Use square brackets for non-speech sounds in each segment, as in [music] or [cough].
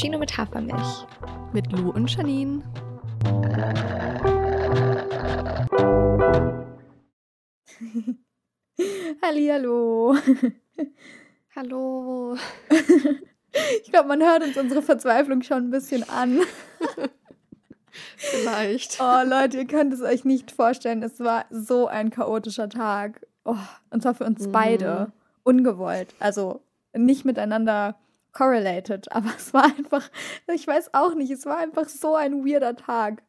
Cappuccino mit Hafermilch. Mit Lou und Janine. [laughs] Hallihallo. Hallo. [laughs] Ich glaube, man hört uns unsere Verzweiflung schon ein bisschen an. [laughs] Vielleicht. Oh, Leute, ihr könnt es euch nicht vorstellen. Es war so ein chaotischer Tag. Oh, und zwar für uns Mhm. beide. Ungewollt. Also nicht miteinander correlated, [laughs] aber es war einfach, ich weiß auch nicht, es war einfach so ein weirder Tag.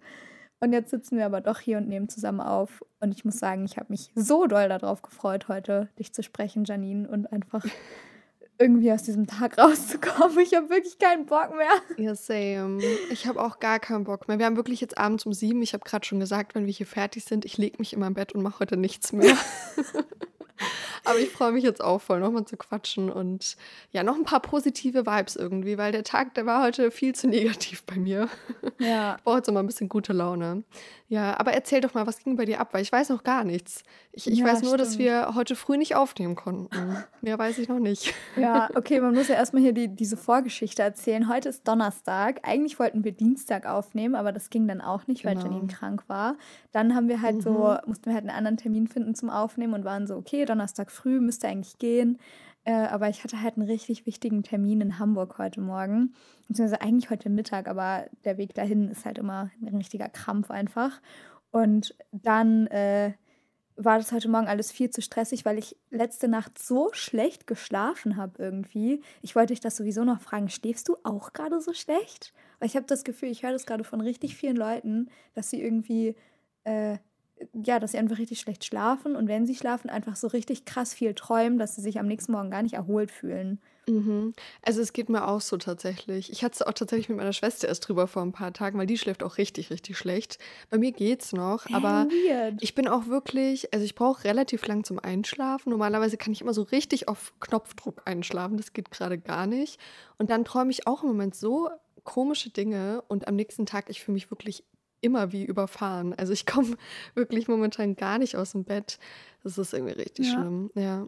Und jetzt sitzen wir aber doch hier und nehmen zusammen auf. Und ich muss sagen, ich habe mich so doll darauf gefreut, heute dich zu sprechen, Janine, und einfach irgendwie aus diesem Tag [laughs] rauszukommen. Ich habe wirklich keinen Bock mehr. Ja, same. Ich habe auch gar keinen Bock mehr. Wir haben wirklich jetzt abends um sieben. Ich habe gerade schon gesagt, wenn wir hier fertig sind, ich lege mich in mein Bett und mache heute nichts mehr. [laughs] Aber ich freue mich jetzt auch voll, nochmal zu quatschen und ja, noch ein paar positive Vibes irgendwie, weil der Tag, der war heute viel zu [laughs] negativ bei mir. Ja, Ich brauche jetzt mal ein bisschen gute Laune. Ja, aber erzähl doch mal, was ging bei dir ab? Weil ich weiß noch gar nichts. Ich, ich Ja, weiß nur, dass stimmt. wir heute früh nicht aufnehmen konnten. Mehr weiß ich noch nicht. Ja, [laughs] okay, man muss ja erstmal hier die, diese Vorgeschichte erzählen. Heute ist Donnerstag. Eigentlich wollten wir Dienstag aufnehmen, aber das ging dann auch nicht, weil Genau. Janine krank war. Dann haben wir halt so, Mhm. mussten wir halt einen anderen Termin finden zum Aufnehmen und waren so, okay, Donnerstag früh müsste eigentlich gehen. Äh, aber ich hatte halt einen richtig wichtigen Termin in Hamburg heute Morgen. Beziehungsweise eigentlich heute Mittag, aber der Weg dahin ist halt immer ein richtiger Krampf einfach. Und dann äh, war das heute Morgen alles viel zu stressig, weil ich letzte Nacht so schlecht geschlafen habe irgendwie. Ich wollte dich das sowieso noch fragen, schläfst du auch gerade so schlecht? Weil ich habe das Gefühl, ich höre das gerade von richtig vielen Leuten, dass sie irgendwie, äh, ja, dass sie einfach richtig schlecht schlafen und wenn sie schlafen, einfach so richtig krass viel träumen, dass sie sich am nächsten Morgen gar nicht erholt fühlen. Mhm. Also es geht mir auch so tatsächlich. Ich hatte es auch tatsächlich mit meiner Schwester erst drüber vor ein paar Tagen, weil die schläft auch richtig, richtig schlecht. Bei mir geht's noch, aber Hä, weird. ich bin auch wirklich, also ich brauche relativ lang zum Einschlafen. Normalerweise kann ich immer so richtig auf Knopfdruck einschlafen. Das geht gerade gar nicht. Und dann träume ich auch im Moment so komische Dinge und am nächsten Tag, ich fühle mich wirklich immer wie überfahren. Also ich komme [laughs] wirklich momentan gar nicht aus dem Bett. Das ist irgendwie richtig Ja. schlimm. Ja.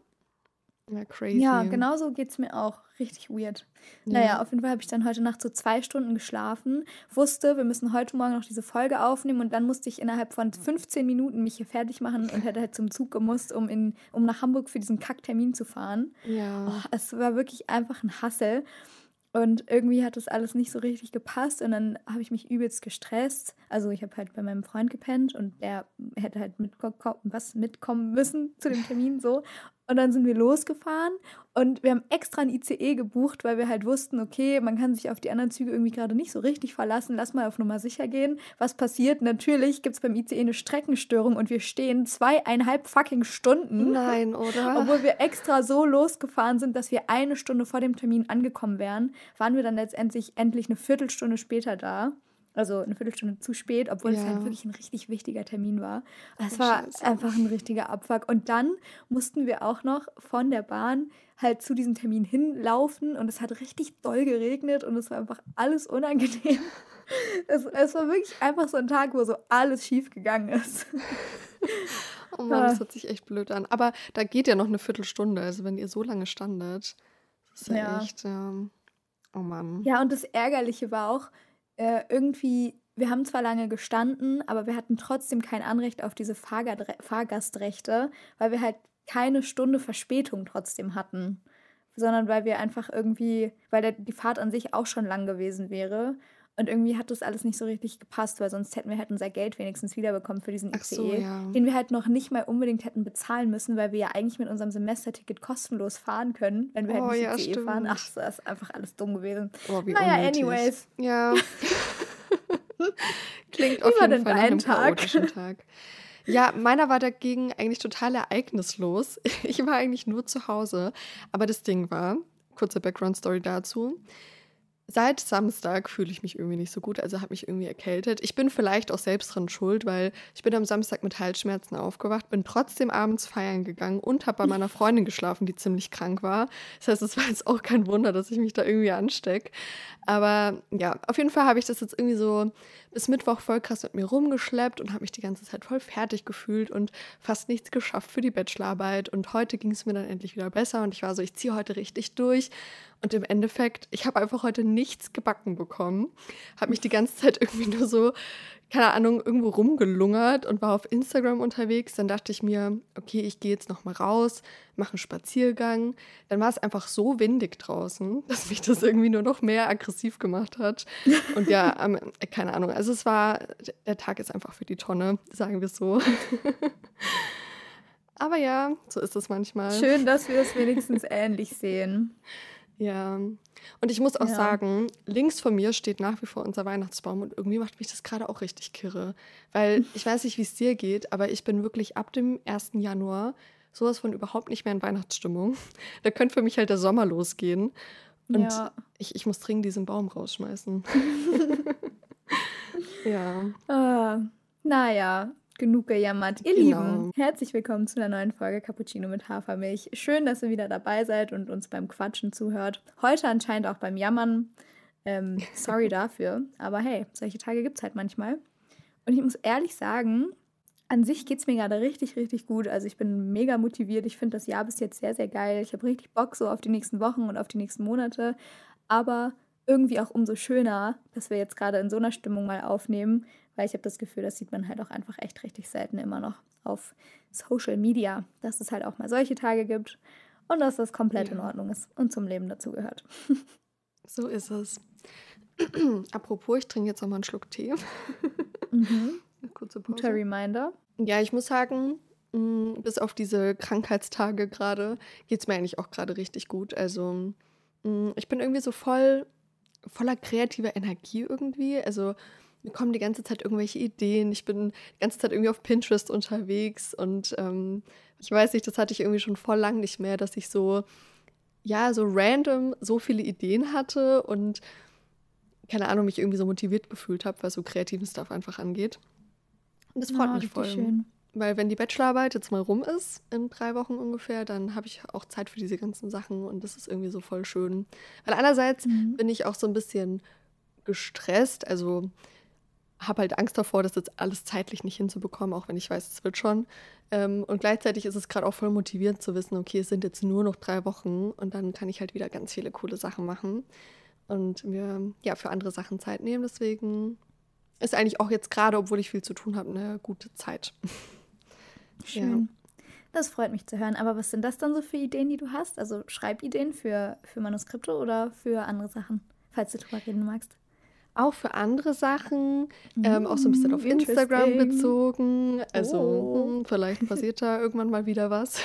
Ja, crazy. Ja, genau so geht es mir auch. Richtig weird. Ja. Naja, auf jeden Fall habe ich dann heute Nacht so zwei Stunden geschlafen, wusste, wir müssen heute Morgen noch diese Folge aufnehmen und dann musste ich innerhalb von 15 Minuten mich hier fertig machen und hätte halt zum Zug gemusst, um, in, um nach Hamburg für diesen Kacktermin zu fahren. Ja. Oh, es war wirklich einfach ein Hassel. Und irgendwie hat das alles nicht so richtig gepasst und dann habe ich mich übelst gestresst. Also ich habe halt bei meinem Freund gepennt und der hätte halt mitko was mitkommen müssen zu dem Termin so. Und dann sind wir losgefahren und wir haben extra ein ICE gebucht, weil wir halt wussten, okay, man kann sich auf die anderen Züge irgendwie gerade nicht so richtig verlassen. Lass mal auf Nummer sicher gehen. Was passiert? Natürlich gibt es beim ICE eine Streckenstörung und wir stehen zweieinhalb fucking Stunden. Nein, [laughs] oder? Obwohl wir extra so losgefahren sind, dass wir eine Stunde vor dem Termin angekommen wären, waren wir dann letztendlich endlich eine Viertelstunde später da. Also eine Viertelstunde zu spät, obwohl es Ja. halt wirklich ein richtig wichtiger Termin war. Es war Scheiße. einfach ein richtiger Abfuck. Und dann mussten wir auch noch von der Bahn halt zu diesem Termin hinlaufen und es hat richtig doll geregnet und es war einfach alles unangenehm. [laughs] Es, es war wirklich einfach so ein Tag, wo so alles schief gegangen ist. Oh Mann, das Ah. hört sich echt blöd an. Aber da geht ja noch eine Viertelstunde. Also wenn ihr so lange standet, ist ja, Ja. echt. Ähm, oh Mann. Ja, und das Ärgerliche war auch, äh, irgendwie, wir haben zwar lange gestanden, aber wir hatten trotzdem kein Anrecht auf diese Fahrgastrechte, weil wir halt keine Stunde Verspätung trotzdem hatten. Sondern weil wir einfach irgendwie, weil der, die Fahrt an sich auch schon lang gewesen wäre. Und irgendwie hat das alles nicht so richtig gepasst, weil sonst hätten wir halt unser Geld wenigstens wiederbekommen für diesen ICE, so, ja. den wir halt noch nicht mal unbedingt hätten bezahlen müssen, weil wir ja eigentlich mit unserem Semesterticket kostenlos fahren können, wenn wir Oh, halt nicht ja, ICE fahren. Ach, das ist einfach alles dumm gewesen. Oh, wie Naja, unnötig. anyways. Ja. [laughs] Klingt auf war jeden denn Fall dein einem Tag? Tag. Ja, meiner war dagegen eigentlich total ereignislos. [laughs] Ich war eigentlich nur zu Hause. Aber das Ding war, kurze Background-Story dazu. Seit Samstag fühle ich mich irgendwie nicht so gut, also habe mich irgendwie erkältet. Ich bin vielleicht auch selbst dran schuld, weil ich bin am Samstag mit Halsschmerzen aufgewacht, bin trotzdem abends feiern gegangen und habe bei meiner Freundin geschlafen, die ziemlich krank war. Das heißt, es war jetzt auch kein Wunder, dass ich mich da irgendwie anstecke. Aber ja, auf jeden Fall habe ich das jetzt irgendwie so bis Mittwoch voll krass mit mir rumgeschleppt und habe mich die ganze Zeit voll fertig gefühlt und fast nichts geschafft für die Bachelorarbeit. Und heute ging es mir dann endlich wieder besser und ich war so, ich ziehe heute richtig durch. Und im Endeffekt, ich habe einfach heute nichts gebacken bekommen. Habe mich die ganze Zeit [laughs] irgendwie nur so, keine Ahnung, irgendwo rumgelungert und war auf Instagram unterwegs. Dann dachte ich mir, okay, ich gehe jetzt nochmal raus, mache einen Spaziergang. Dann war es einfach so windig draußen, [laughs] dass mich das irgendwie nur noch mehr aggressiv gemacht hat. [laughs] Und ja, ähm, keine Ahnung. Also es war, der Tag ist einfach für die Tonne, sagen wir es so. [laughs] Aber ja, so ist es manchmal. Schön, dass wir es wenigstens ähnlich sehen. Ja, und ich muss auch ja. sagen, links von mir steht nach wie vor unser Weihnachtsbaum und irgendwie macht mich das gerade auch richtig kirre. Weil [laughs] ich weiß nicht, wie es dir geht, aber ich bin wirklich ab dem 1. Januar sowas von überhaupt nicht mehr in Weihnachtsstimmung. [laughs] Da könnte für mich halt der Sommer losgehen. Und ja. ich, ich muss dringend diesen Baum rausschmeißen. [laughs] ja. Ah, naja, genug gejammert. Ihr genau. Lieben, herzlich willkommen zu einer neuen Folge Cappuccino mit Hafermilch. Schön, dass ihr wieder dabei seid und uns beim Quatschen zuhört. Heute anscheinend auch beim Jammern. Ähm, [laughs] sorry dafür, aber hey, solche Tage gibt es halt manchmal. Und ich muss ehrlich sagen, an sich geht es mir gerade richtig, richtig gut. Also ich bin mega motiviert. Ich finde das Jahr bis jetzt sehr, sehr geil. Ich habe richtig Bock so auf die nächsten Wochen und auf die nächsten Monate. Aber irgendwie auch umso schöner, dass wir jetzt gerade in so einer Stimmung mal aufnehmen, weil ich habe das Gefühl, das sieht man halt auch einfach echt richtig selten immer noch auf Social Media, dass es halt auch mal solche Tage gibt und dass das komplett ja. in Ordnung ist und zum Leben dazugehört. So ist es. [clears throat] Apropos, ich trinke jetzt nochmal einen Schluck Tee. [laughs] Mhm. Kurze Pause. Guter Reminder. Ja, ich muss sagen, mm, bis auf diese Krankheitstage gerade geht es mir eigentlich auch gerade richtig gut. Also mm, ich bin irgendwie so voll voller kreativer Energie irgendwie. Also mir kommen die ganze Zeit irgendwelche Ideen. Ich bin die ganze Zeit irgendwie auf Pinterest unterwegs und ähm, ich weiß nicht, das hatte ich irgendwie schon voll lang nicht mehr, dass ich so, ja, so random so viele Ideen hatte und keine Ahnung, mich irgendwie so motiviert gefühlt habe, was so kreativen Stuff einfach angeht. Und das freut oh, mich voll. Schön. Weil wenn die Bachelorarbeit jetzt mal rum ist, in drei Wochen ungefähr, dann habe ich auch Zeit für diese ganzen Sachen und das ist irgendwie so voll schön. Weil einerseits mhm. bin ich auch so ein bisschen gestresst, also habe halt Angst davor, das jetzt alles zeitlich nicht hinzubekommen, auch wenn ich weiß, es wird schon. Ähm, und gleichzeitig ist es gerade auch voll motivierend zu wissen, okay, es sind jetzt nur noch drei Wochen und dann kann ich halt wieder ganz viele coole Sachen machen und mir ja für andere Sachen Zeit nehmen. Deswegen ist eigentlich auch jetzt gerade, obwohl ich viel zu tun habe, eine gute Zeit. [laughs] Schön. Ja. Das freut mich zu hören. Aber was sind das dann so für Ideen, die du hast? Also Schreibideen für, für Manuskripte oder für andere Sachen, falls du drüber reden magst? Auch für andere Sachen, ähm, auch so ein bisschen auf Instagram bezogen. Also oh. mh, hm, vielleicht [laughs] passiert da irgendwann mal wieder was.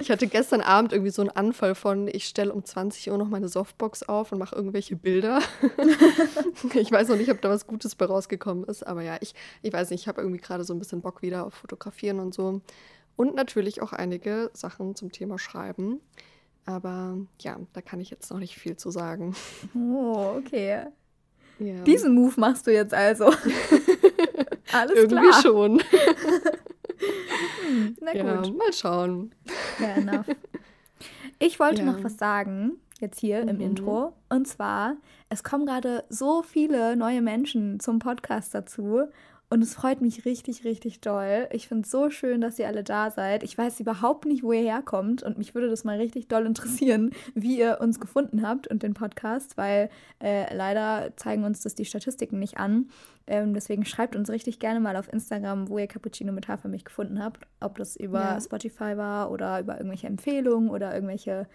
ich hatte gestern Abend irgendwie so einen Anfall von, ich stelle um 20 Uhr noch meine Softbox auf und mache irgendwelche Bilder. [laughs] ich weiß noch nicht, ob da was Gutes bei rausgekommen ist, aber ja, ich, ich weiß nicht, ich habe irgendwie gerade so ein bisschen Bock wieder auf Fotografieren und so. Und natürlich auch einige Sachen zum Thema Schreiben. Aber ja, da kann ich jetzt noch nicht viel zu sagen. Oh, okay. Ja. Diesen Move machst du jetzt also. [laughs] Alles Irgendwie klar. schon. [laughs] Na gut. Ja, mal schauen. Fair enough. Ich wollte ja. noch was sagen, jetzt hier mhm. im Intro. Und zwar, es kommen gerade so viele neue Menschen zum Podcast dazu. Und es freut mich richtig, richtig doll. Ich finde es so schön, dass ihr alle da seid. Ich weiß überhaupt nicht, wo ihr herkommt. Und mich würde das mal richtig doll interessieren, wie ihr uns gefunden habt und den Podcast, weil äh, leider zeigen uns das die Statistiken nicht an. Ähm, deswegen schreibt uns richtig gerne mal auf Instagram, wo ihr Cappuccino mit Hafermilch gefunden habt. Ob das über ja. Spotify war oder über irgendwelche Empfehlungen oder irgendwelche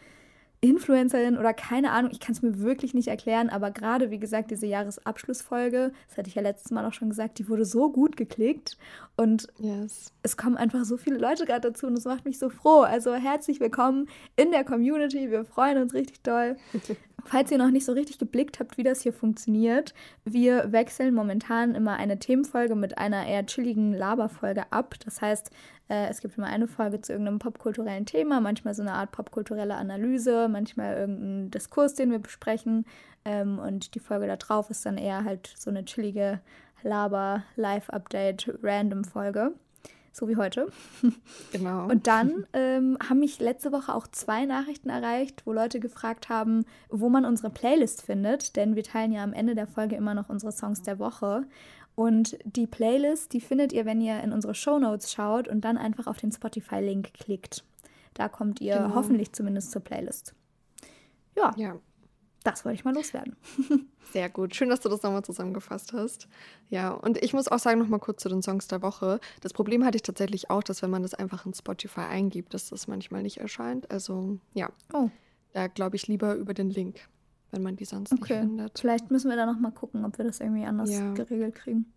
Influencerin oder keine Ahnung, ich kann es mir wirklich nicht erklären, aber gerade, wie gesagt, diese Jahresabschlussfolge, das hatte ich ja letztes Mal auch schon gesagt, die wurde so gut geklickt und yes. es kommen einfach so viele Leute gerade dazu und das macht mich so froh. Also herzlich willkommen in der Community, wir freuen uns richtig doll. [laughs] Falls ihr noch nicht so richtig geblickt habt, wie das hier funktioniert, wir wechseln momentan immer eine Themenfolge mit einer eher chilligen Laberfolge ab. Das heißt, äh, es gibt immer eine Folge zu irgendeinem popkulturellen Thema, manchmal so eine Art popkulturelle Analyse, manchmal irgendein Diskurs, den wir besprechen. Ähm, und die Folge da drauf ist dann eher halt so eine chillige Laber-Live-Update-Random-Folge. So wie heute. Genau. Und dann ähm, haben mich letzte Woche auch zwei Nachrichten erreicht, wo Leute gefragt haben, wo man unsere Playlist findet. Denn wir teilen ja am Ende der Folge immer noch unsere Songs der Woche. Und die Playlist, die findet ihr, wenn ihr in unsere Show Notes schaut und dann einfach auf den Spotify-Link klickt. Da kommt ihr genau. hoffentlich zumindest zur Playlist. ja, Ja, das wollte ich mal loswerden. [laughs] sehr gut. Schön, dass du das nochmal zusammengefasst hast. Ja, und ich muss auch sagen, nochmal kurz zu den Songs der Woche. Das Problem hatte ich tatsächlich auch, dass wenn man das einfach in Spotify eingibt, dass das manchmal nicht erscheint. Also ja, Oh, da glaube ich lieber über den Link, wenn man die sonst nicht okay. findet. Vielleicht müssen wir da noch mal gucken, ob wir das irgendwie anders Ja. geregelt kriegen.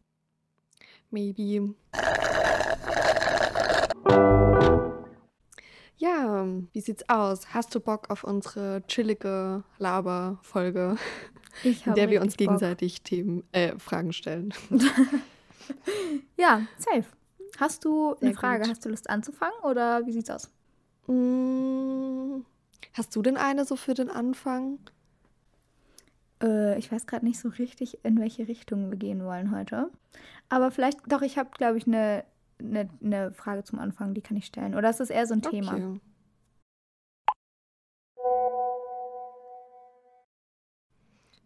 Maybe. Ja, wie sieht's aus? Hast du Bock auf unsere chillige Laber-Folge, in der wir uns richtig Bock. gegenseitig Themen, äh, Fragen stellen? [laughs] Ja, safe. Hast du eine Sehr Frage? gut. Hast du Lust anzufangen oder wie sieht's aus? Mm, Hast du denn eine so für den Anfang? Äh, ich weiß gerade nicht so richtig, in welche Richtung wir gehen wollen heute. Aber vielleicht, doch, ich habe, glaube ich, eine ne, ne Frage zum Anfang, die kann ich stellen. Oder ist das eher so ein Thema? Okay.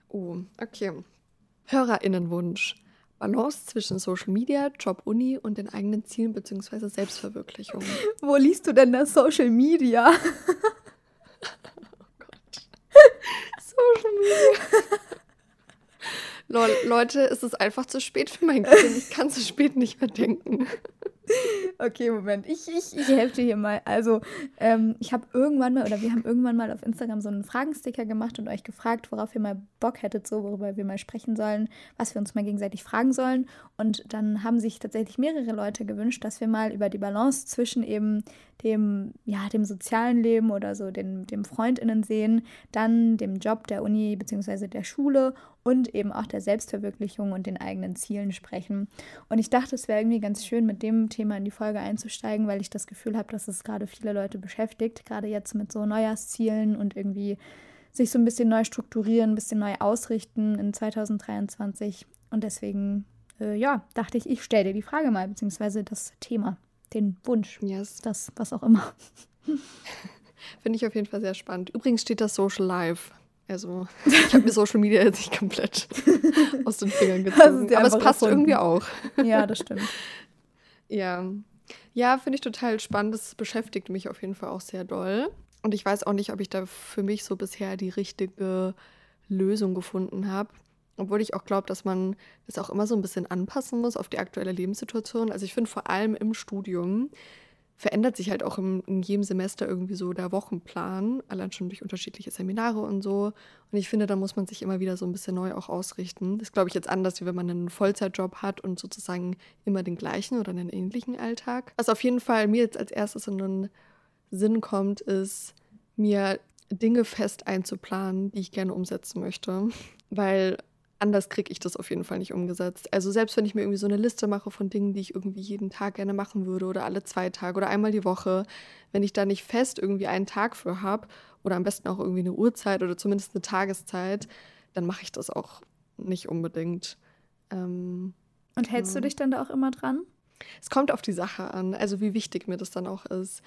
Oh, okay. Hörerinnenwunsch. Balance zwischen Social Media, Job, Uni und den eigenen Zielen bzw. Selbstverwirklichung. [laughs] Wo liest du denn das Social Media? [laughs] [laughs] Social Media. Leute, es ist einfach zu spät für mein Gehirn. Ich kann zu spät nicht mehr denken. Okay, Moment. Ich, ich, ich helfe dir hier mal. Also, ähm, ich habe irgendwann mal, oder wir haben irgendwann mal auf Instagram so einen Fragensticker gemacht und euch gefragt, worauf ihr mal Bock hättet, so, worüber wir mal sprechen sollen, was wir uns mal gegenseitig fragen sollen. Und dann haben sich tatsächlich mehrere Leute gewünscht, dass wir mal über die Balance zwischen eben dem, ja, dem sozialen Leben oder so dem, dem FreundInnen sehen, dann dem Job der Uni bzw. der Schule und eben auch der Selbstverwirklichung und den eigenen Zielen sprechen. Und ich dachte, es wäre irgendwie ganz schön, mit dem Thema in die Folge einzusteigen, weil ich das Gefühl habe, dass es gerade viele Leute beschäftigt, gerade jetzt mit so Neujahrszielen und irgendwie sich so ein bisschen neu strukturieren, ein bisschen neu ausrichten in 2023. Und deswegen, äh, ja, dachte ich, ich stelle dir die Frage mal, beziehungsweise das Thema, den Wunsch, Yes. das, was auch immer. [laughs] Finde ich auf jeden Fall sehr spannend. Übrigens steht das Social Life. Also, ich habe mir Social Media jetzt nicht komplett [laughs] aus den Fingern gezogen. Aber es passt erfunden. irgendwie auch. Ja, das stimmt. [laughs] Ja. Ja, finde ich total spannend. Das beschäftigt mich auf jeden Fall auch sehr doll. Und ich weiß auch nicht, ob ich da für mich so bisher die richtige Lösung gefunden habe. Obwohl ich auch glaube, dass man das auch immer so ein bisschen anpassen muss auf die aktuelle Lebenssituation. Also ich finde vor allem im Studium verändert sich halt auch im, in jedem Semester irgendwie so der Wochenplan, allein schon durch unterschiedliche Seminare und so. Und ich finde, da muss man sich immer wieder so ein bisschen neu auch ausrichten. Das glaube ich jetzt anders, wie wenn man einen Vollzeitjob hat und sozusagen immer den gleichen oder einen ähnlichen Alltag. Was auf jeden Fall mir jetzt als erstes in den Sinn kommt, ist, mir Dinge fest einzuplanen, die ich gerne umsetzen möchte. Weil anders kriege ich das auf jeden Fall nicht umgesetzt. Also selbst wenn ich mir irgendwie so eine Liste mache von Dingen, die ich irgendwie jeden Tag gerne machen würde oder alle zwei Tage oder einmal die Woche, wenn ich da nicht fest irgendwie einen Tag für habe oder am besten auch irgendwie eine Uhrzeit oder zumindest eine Tageszeit, dann mache ich das auch nicht unbedingt. Ähm, Und hältst du Genau. dich dann da auch immer dran? es kommt auf die Sache an, also wie wichtig mir das dann auch ist.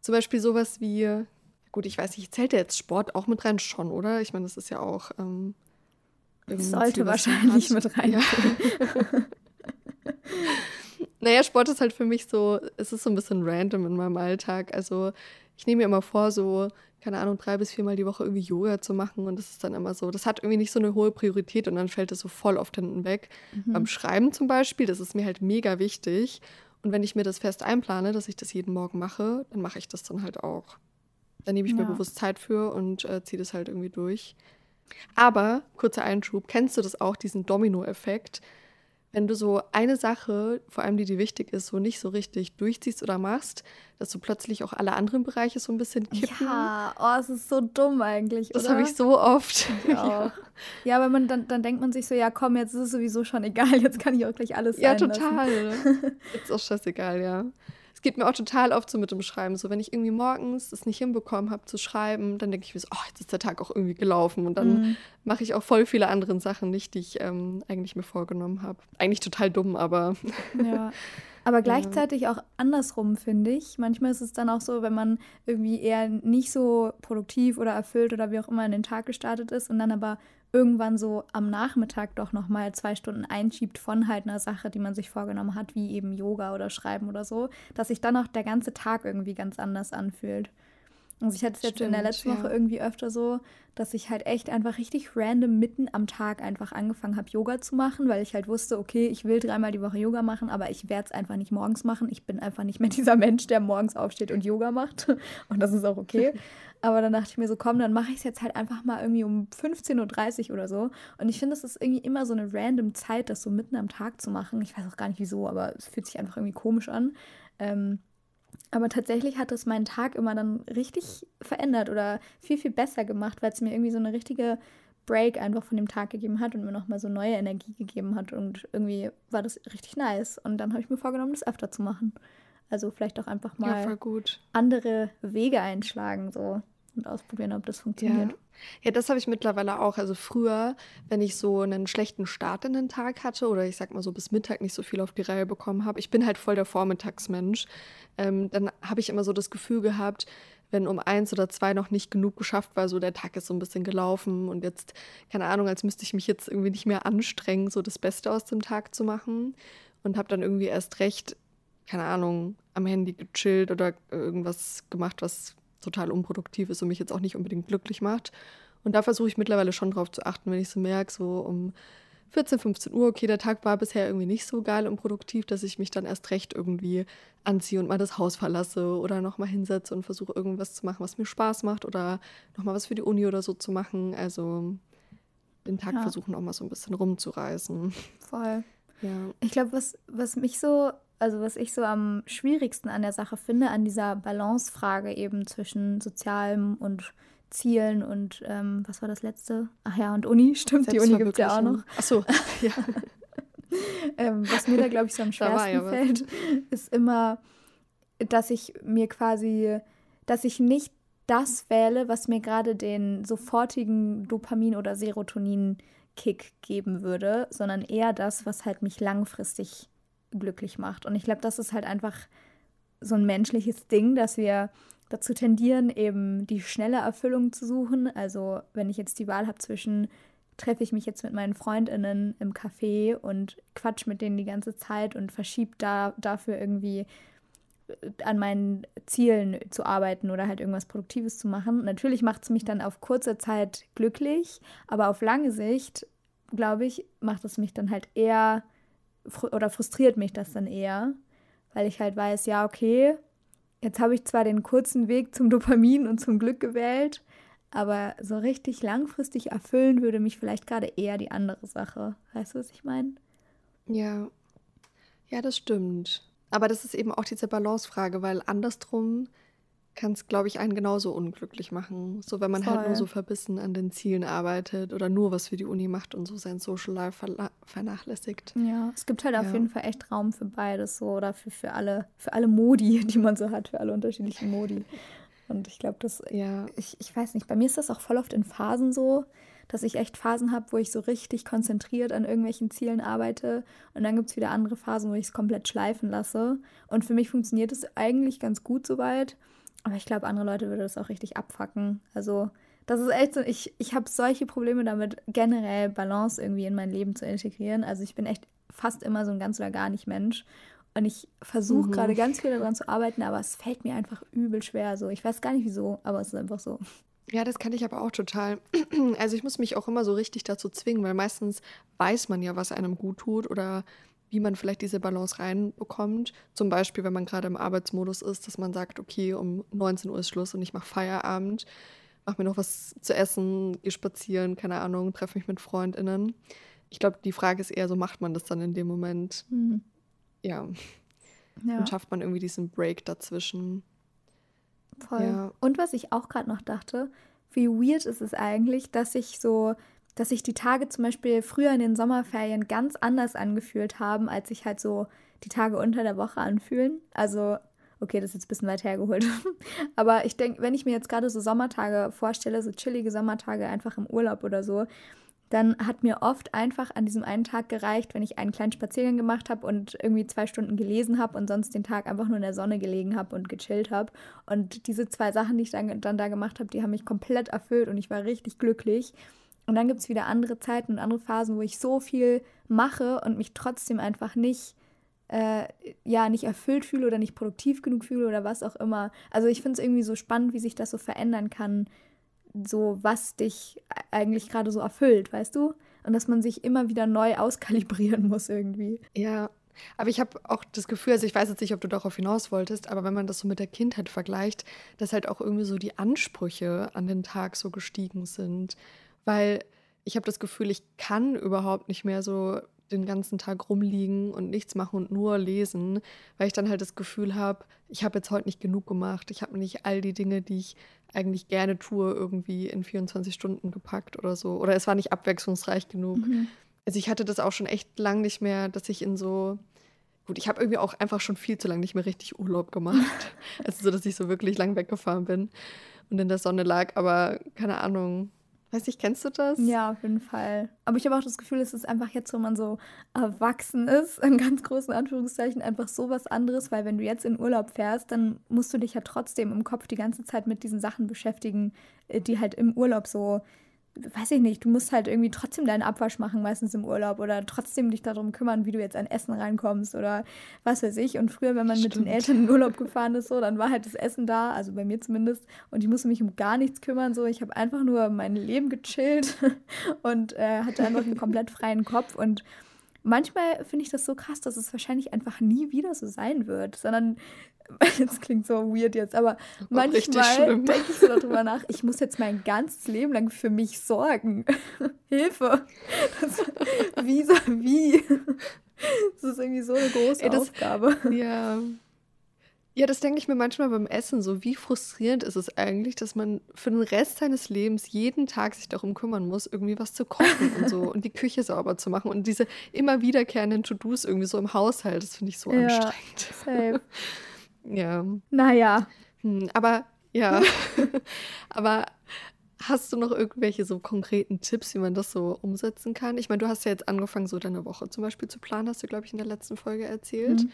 Zum Beispiel sowas wie, gut, ich weiß nicht, zählt ja jetzt Sport auch mit rein schon, oder? Ich meine, das ist ja auch. Ähm, Sollte wahrscheinlich hat. mit rein. Ja. [laughs] naja, Sport ist halt für mich so, es ist so ein bisschen random in meinem Alltag. Also ich nehme mir immer vor, so, keine Ahnung, drei bis viermal die Woche irgendwie Yoga zu machen und das ist dann immer so, das hat irgendwie nicht so eine hohe Priorität und dann fällt es so voll oft hinten weg. Mhm. Beim Schreiben zum Beispiel, das ist mir halt mega wichtig. Und wenn ich mir das fest einplane, dass ich das jeden Morgen mache, dann mache ich das dann halt auch. Dann nehme ich mir Ja. bewusst Zeit für und äh, ziehe das halt irgendwie durch. Aber, kurzer Einschub, kennst du das auch, diesen Domino-Effekt? Wenn du so eine Sache, vor allem die dir wichtig ist, so nicht so richtig durchziehst oder machst, dass du plötzlich auch alle anderen Bereiche so ein bisschen kippen. Ja, oh, es ist so dumm eigentlich. das habe ich so oft. Ich. [laughs] Ja, aber man, dann, dann denkt man sich so, ja komm, jetzt ist es sowieso schon egal, [laughs] jetzt kann ich auch gleich alles Ja, total. [laughs] Ist auch scheißegal, ja. Es geht mir auch total oft so mit dem Schreiben. So, wenn ich irgendwie morgens es nicht hinbekommen habe zu schreiben, dann denke ich mir so, oh, jetzt ist der Tag auch irgendwie gelaufen. Und dann Mhm. mache ich auch voll viele andere Sachen nicht, die ich ähm, eigentlich mir vorgenommen habe. Eigentlich total dumm, aber Ja. [laughs] Aber gleichzeitig auch andersrum, finde ich. Manchmal ist es dann auch so, wenn man irgendwie eher nicht so produktiv oder erfüllt oder wie auch immer in den Tag gestartet ist und dann aber irgendwann so am Nachmittag doch nochmal zwei Stunden einschiebt von halt einer Sache, die man sich vorgenommen hat, wie eben Yoga oder Schreiben oder so, dass sich dann auch der ganze Tag irgendwie ganz anders anfühlt. Also ich hatte es jetzt Stimmt, in der letzten ja. Woche irgendwie öfter so, dass ich halt echt einfach richtig random mitten am Tag einfach angefangen habe, Yoga zu machen, weil ich halt wusste, okay, ich will dreimal die Woche Yoga machen, aber ich werde es einfach nicht morgens machen. Ich bin einfach nicht mehr [laughs] dieser Mensch, der morgens aufsteht und Yoga macht. [laughs] Und das ist auch okay. [laughs] Aber dann dachte ich mir so, komm, dann mache ich es jetzt halt einfach mal irgendwie um 15.30 Uhr oder so. Und ich finde, es ist irgendwie immer so eine random Zeit, das so mitten am Tag zu machen. Ich weiß auch gar nicht wieso, aber es fühlt sich einfach irgendwie komisch an. Ähm, aber tatsächlich hat es meinen Tag immer dann richtig verändert oder viel, viel besser gemacht, weil es mir irgendwie so eine richtige Break einfach von dem Tag gegeben hat und mir nochmal so neue Energie gegeben hat. Und irgendwie war das richtig nice. Und dann habe ich mir vorgenommen, das öfter zu machen. Also vielleicht auch einfach mal ja, andere Wege einschlagen so und ausprobieren, ob das funktioniert. Ja. Ja, das habe ich mittlerweile auch. Also früher, wenn ich so einen schlechten Start in den Tag hatte oder ich sag mal so bis Mittag nicht so viel auf die Reihe bekommen habe, ich bin halt voll der Vormittagsmensch, ähm, dann habe ich immer so das Gefühl gehabt, wenn um eins oder zwei noch nicht genug geschafft war, so der Tag ist so ein bisschen gelaufen und jetzt, keine Ahnung, als müsste ich mich jetzt irgendwie nicht mehr anstrengen, so das Beste aus dem Tag zu machen und habe dann irgendwie erst recht, keine Ahnung, am Handy gechillt oder irgendwas gemacht, was total unproduktiv ist und mich jetzt auch nicht unbedingt glücklich macht. Und da versuche ich mittlerweile schon drauf zu achten, wenn ich so merke, so um 14, 15 Uhr, okay, der Tag war bisher irgendwie nicht so geil und produktiv, dass ich mich dann erst recht irgendwie anziehe und mal das Haus verlasse oder nochmal hinsetze und versuche irgendwas zu machen, was mir Spaß macht oder nochmal was für die Uni oder so zu machen. Also den Tag ja. versuchen auch mal so ein bisschen rumzureißen. Voll. Ja. Ich glaube, was, was mich so also was ich so am schwierigsten an der Sache finde, an dieser Balancefrage eben zwischen Sozialem und Zielen und ähm, was war das letzte? Ach ja, und Uni, [laughs] stimmt, die Uni gibt es ja auch noch. Ach so, ja. [laughs] ähm, was mir da, glaube ich, so am schwersten fällt, ist immer, dass ich mir quasi, dass ich nicht das wähle, was mir gerade den sofortigen Dopamin- oder Serotonin-Kick geben würde, sondern eher das, was halt mich langfristig glücklich macht. Und ich glaube, das ist halt einfach so ein menschliches Ding, dass wir dazu tendieren, eben die schnelle Erfüllung zu suchen. Also wenn ich jetzt die Wahl habe zwischen treffe ich mich jetzt mit meinen Freundinnen im Café und quatsch mit denen die ganze Zeit und verschiebe da dafür irgendwie äh, an meinen Zielen zu arbeiten oder halt irgendwas Produktives zu machen. Natürlich macht es mich dann auf kurze Zeit glücklich, aber auf lange Sicht, glaube ich, macht es mich dann halt eher oder frustriert mich das dann eher, weil ich halt weiß, ja, okay, jetzt habe ich zwar den kurzen Weg zum Dopamin und zum Glück gewählt, aber so richtig langfristig erfüllen würde mich vielleicht gerade eher die andere Sache. Weißt du, was ich meine? Ja. Ja, das stimmt. Aber das ist eben auch diese Balancefrage, weil andersrum kann es, glaube ich, einen genauso unglücklich machen. So, wenn man Voll. halt nur so verbissen an den Zielen arbeitet oder nur was für die Uni macht und so sein Social Life vernachlässigt. Ja, es gibt halt ja. auf jeden Fall echt Raum für beides so oder für, für, alle, für alle Modi, [laughs] die man so hat, für alle unterschiedlichen Modi. Und ich glaube, das, ja. ich, ich weiß nicht, bei mir ist das auch voll oft in Phasen so, dass ich echt Phasen habe, wo ich so richtig konzentriert an irgendwelchen Zielen arbeite. Und dann gibt es wieder andere Phasen, wo ich es komplett schleifen lasse. Und für mich funktioniert es eigentlich ganz gut soweit. Aber ich glaube, andere Leute würde das auch richtig abfacken. Also, das ist echt so, ich, ich habe solche Probleme damit, generell Balance irgendwie in mein Leben zu integrieren. Also, ich bin echt fast immer so ein ganz oder gar nicht Mensch. Und ich versuche mhm. gerade ganz viel daran zu arbeiten, aber es fällt mir einfach übel schwer. So, ich weiß gar nicht wieso, aber es ist einfach so. Ja, das kann ich aber auch total. [clears throat] Also ich muss mich auch immer so richtig dazu zwingen, weil meistens weiß man ja, was einem gut tut oder wie man vielleicht diese Balance reinbekommt. Zum Beispiel, wenn man gerade im Arbeitsmodus ist, dass man sagt, okay, um 19 Uhr ist Schluss und ich mache Feierabend, mache mir noch was zu essen, gehe spazieren, keine Ahnung, treffe mich mit FreundInnen. Ich glaube, die Frage ist eher so, macht man das dann in dem Moment? Mhm. Ja. ja. Und schafft man irgendwie diesen Break dazwischen. Voll. Ja. Und was ich auch gerade noch dachte, wie weird ist es eigentlich, dass ich so dass sich die Tage zum Beispiel früher in den Sommerferien ganz anders angefühlt haben, als sich halt so die Tage unter der Woche anfühlen. Also, okay, das ist jetzt ein bisschen weit hergeholt. [laughs] Aber ich denke, wenn ich mir jetzt gerade so Sommertage vorstelle, so chillige Sommertage einfach im Urlaub oder so, dann hat mir oft einfach an diesem einen Tag gereicht, wenn ich einen kleinen Spaziergang gemacht habe und irgendwie zwei Stunden gelesen habe und sonst den Tag einfach nur in der Sonne gelegen habe und gechillt habe. Und diese zwei Sachen, die ich dann, dann da gemacht habe, die haben mich komplett erfüllt und ich war richtig glücklich. Und dann gibt es wieder andere Zeiten und andere Phasen, wo ich so viel mache und mich trotzdem einfach nicht äh, ja nicht erfüllt fühle oder nicht produktiv genug fühle oder was auch immer. Also ich finde es irgendwie so spannend, wie sich das so verändern kann, so was dich eigentlich gerade so erfüllt, weißt du? Und dass man sich immer wieder neu [laughs] auskalibrieren muss irgendwie. Ja, aber ich habe auch das Gefühl, also ich weiß jetzt nicht, ob du darauf hinaus wolltest, aber wenn man das so mit der Kindheit vergleicht, dass halt auch irgendwie so die Ansprüche an den Tag so gestiegen sind. Weil ich habe das Gefühl, ich kann überhaupt nicht mehr so den ganzen Tag rumliegen und nichts machen und nur lesen, weil ich dann halt das Gefühl habe, ich habe jetzt heute nicht genug gemacht. Ich habe nicht all die Dinge, die ich eigentlich gerne tue, irgendwie in 24 Stunden gepackt oder so. Oder es war nicht abwechslungsreich genug. Mhm. Also ich hatte das auch schon echt lang nicht mehr, dass ich in so Gut, ich habe irgendwie auch einfach schon viel zu lange nicht mehr richtig Urlaub gemacht. [laughs] also so, dass ich so wirklich lang weggefahren bin und in der Sonne lag. Aber keine Ahnung, Weiß ich, kennst du das? Ja, auf jeden Fall. Aber ich habe auch das Gefühl, es ist einfach jetzt, wo man so erwachsen ist, in ganz großen Anführungszeichen, einfach so was anderes, weil wenn du jetzt in Urlaub fährst, dann musst du dich ja trotzdem im Kopf die ganze Zeit mit diesen Sachen beschäftigen, äh, die halt im Urlaub so weiß ich nicht, du musst halt irgendwie trotzdem deinen Abwasch machen, meistens im Urlaub, oder trotzdem dich darum kümmern, wie du jetzt an Essen reinkommst oder was weiß ich. Und früher, wenn man Stimmt. mit den Eltern in Urlaub gefahren ist, so, dann war halt das Essen da, also bei mir zumindest, und ich musste mich um gar nichts kümmern. So, ich habe einfach nur mein Leben gechillt [laughs] und äh, hatte einfach einen komplett freien Kopf und manchmal finde ich das so krass, dass es wahrscheinlich einfach nie wieder so sein wird, sondern [laughs] das klingt so weird jetzt, aber oh manchmal denke ich so darüber nach, ich muss jetzt mein ganzes Leben lang für mich sorgen. [laughs] Hilfe. Das, wie, so, wie? [laughs] Das ist irgendwie so eine große Ey, das, Aufgabe. Ja. Ja, das denke ich mir manchmal beim Essen so. Wie frustrierend ist es eigentlich, dass man für den Rest seines Lebens jeden Tag sich darum kümmern muss, irgendwie was zu kochen und so [laughs] und die Küche sauber zu machen und diese immer wiederkehrenden To-Dos irgendwie so im Haushalt. Das finde ich so ja, anstrengend. Safe. [laughs] Ja. Naja. Hm, aber ja. [laughs] aber hast du noch irgendwelche so konkreten Tipps, wie man das so umsetzen kann? Ich meine, du hast ja jetzt angefangen, so deine Woche zum Beispiel zu planen, hast du, glaube ich, in der letzten Folge erzählt. Mhm.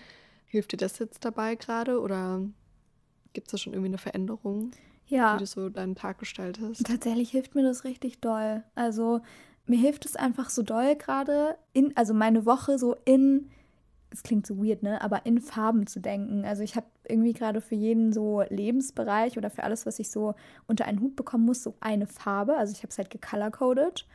Hilft dir das jetzt dabei gerade oder gibt es da schon irgendwie eine Veränderung, ja. wie du so deinen Tag gestaltest? Tatsächlich hilft mir das richtig doll. Also mir hilft es einfach so doll gerade, in, also meine Woche so in es klingt so weird, ne? Aber in Farben zu denken. Also ich habe irgendwie gerade für jeden so Lebensbereich oder für alles, was ich so unter einen Hut bekommen muss, so eine Farbe. Also ich habe es halt gecolor-coded.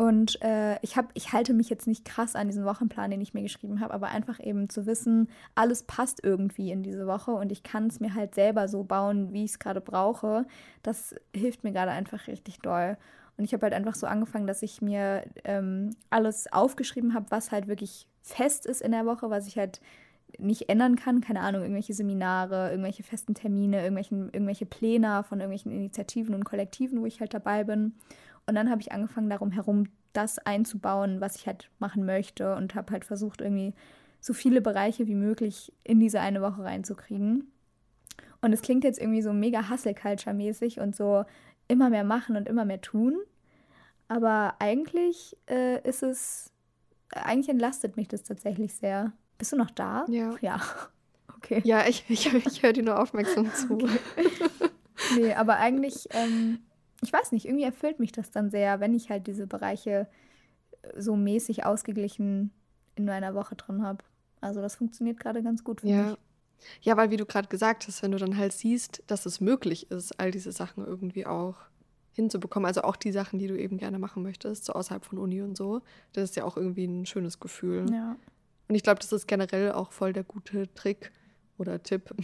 Und äh, ich, hab, ich halte mich jetzt nicht krass an diesen Wochenplan, den ich mir geschrieben habe, aber einfach eben zu wissen, alles passt irgendwie in diese Woche und ich kann es mir halt selber so bauen, wie ich es gerade brauche. Das hilft mir gerade einfach richtig doll. Und ich habe halt einfach so angefangen, dass ich mir ähm, alles aufgeschrieben habe, was halt wirklich fest ist in der Woche, was ich halt nicht ändern kann. Keine Ahnung, irgendwelche Seminare, irgendwelche festen Termine, irgendwelche Pläne von irgendwelchen Initiativen und Kollektiven, wo ich halt dabei bin. Und dann habe ich angefangen, darum herum das einzubauen, was ich halt machen möchte und habe halt versucht, irgendwie so viele Bereiche wie möglich in diese eine Woche reinzukriegen. Und es klingt jetzt irgendwie so mega Hustle-Culture-mäßig und so immer mehr machen und immer mehr tun. Aber eigentlich äh, ist es, eigentlich entlastet mich das tatsächlich sehr. Bist du noch da? Ja. Ja. [laughs] Okay. Ja, ich, ich, ich höre dir nur aufmerksam [laughs] zu. nee, aber eigentlich, ähm, ich weiß nicht, irgendwie erfüllt mich das dann sehr, wenn ich halt diese Bereiche so mäßig ausgeglichen in meiner Woche drin habe. Also das funktioniert gerade ganz gut für ja. mich. Ja, weil wie du gerade gesagt hast, wenn du dann halt siehst, dass es möglich ist, all diese Sachen irgendwie auch hinzubekommen. Also auch die Sachen, die du eben gerne machen möchtest, so außerhalb von Uni und so. Das ist ja auch irgendwie ein schönes Gefühl. Ja. Und ich glaube, das ist generell auch voll der gute Trick oder Tipp,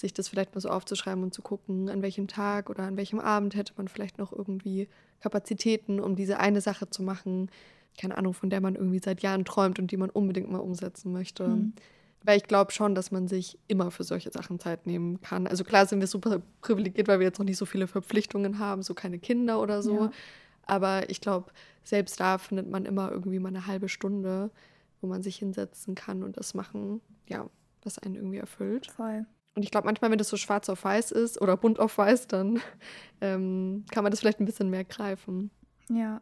sich das vielleicht mal so aufzuschreiben und zu gucken, an welchem Tag oder an welchem Abend hätte man vielleicht noch irgendwie Kapazitäten, um diese eine Sache zu machen. Keine Ahnung, von der man irgendwie seit Jahren träumt und die man unbedingt mal umsetzen möchte. Mhm. Weil ich glaube schon, dass man sich immer für solche Sachen Zeit nehmen kann. Also klar sind wir super privilegiert, weil wir jetzt noch nicht so viele Verpflichtungen haben, so keine Kinder oder so. Ja. Aber ich glaube, selbst da findet man immer irgendwie mal eine halbe Stunde, wo man sich hinsetzen kann und das machen, ja, was einen irgendwie erfüllt. Voll. Und ich glaube, manchmal, wenn das so schwarz auf weiß ist oder bunt auf weiß, dann [laughs] ähm, kann man das vielleicht ein bisschen mehr greifen. Ja.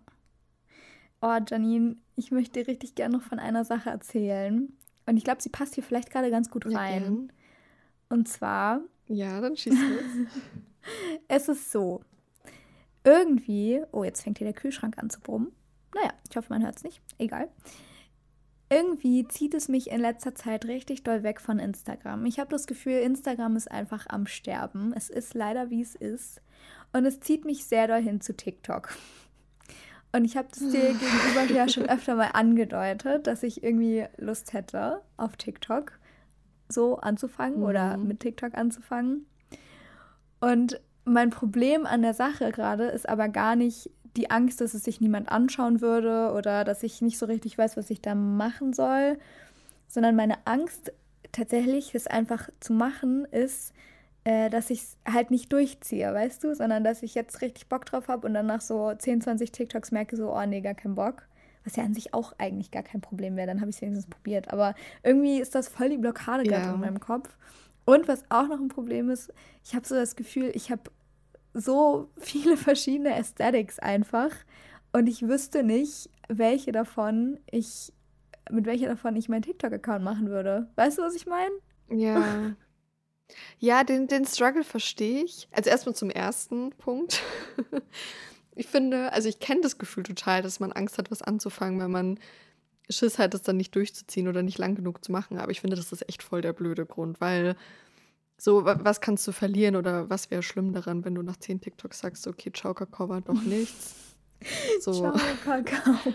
Oh, Janine, ich möchte dir richtig gerne noch von einer Sache erzählen. Und ich glaube, sie passt hier vielleicht gerade ganz gut rein. Ja, Und zwar. Ja, dann schießt los. [laughs] es ist so. Irgendwie. Oh, jetzt fängt hier der Kühlschrank an zu brummen. Naja, ich hoffe, man hört es nicht. Egal. Irgendwie zieht es mich in letzter Zeit richtig doll weg von Instagram. Ich habe das Gefühl, Instagram ist einfach am Sterben. Es ist leider, wie es ist. Und es zieht mich sehr doll hin zu TikTok. Und ich habe das dir [laughs] gegenüber ja schon öfter mal angedeutet, dass ich irgendwie Lust hätte, auf TikTok so anzufangen mhm. oder mit TikTok anzufangen. Und mein Problem an der Sache gerade ist aber gar nicht die Angst, dass es sich niemand anschauen würde oder dass ich nicht so richtig weiß, was ich da machen soll, sondern meine Angst tatsächlich, es einfach zu machen, ist, äh, dass ich es halt nicht durchziehe, weißt du, sondern dass ich jetzt richtig Bock drauf habe und dann nach so 10, 20 TikToks merke, so, oh nee, gar keinen Bock. Was ja an sich auch eigentlich gar kein Problem wäre, dann habe ich es wenigstens probiert. Aber irgendwie ist das voll die Blockade gerade ja. in meinem Kopf. Und was auch noch ein Problem ist, ich habe so das Gefühl, ich habe so viele verschiedene Aesthetics einfach. Und ich wüsste nicht, welche davon ich, mit welcher davon ich meinen TikTok-Account machen würde. Weißt du, was ich meine? Ja. Ja, den, den Struggle verstehe ich. Also erstmal zum ersten Punkt. [laughs] ich finde, also ich kenne das Gefühl total, dass man Angst hat, was anzufangen, wenn man Schiss hat, das dann nicht durchzuziehen oder nicht lang genug zu machen. Aber ich finde, das ist echt voll der blöde Grund, weil so, was kannst du verlieren oder was wäre schlimm daran, wenn du nach zehn TikToks sagst, okay, ciao, Kakao war doch nichts. [laughs] So. Ciao, Kakao.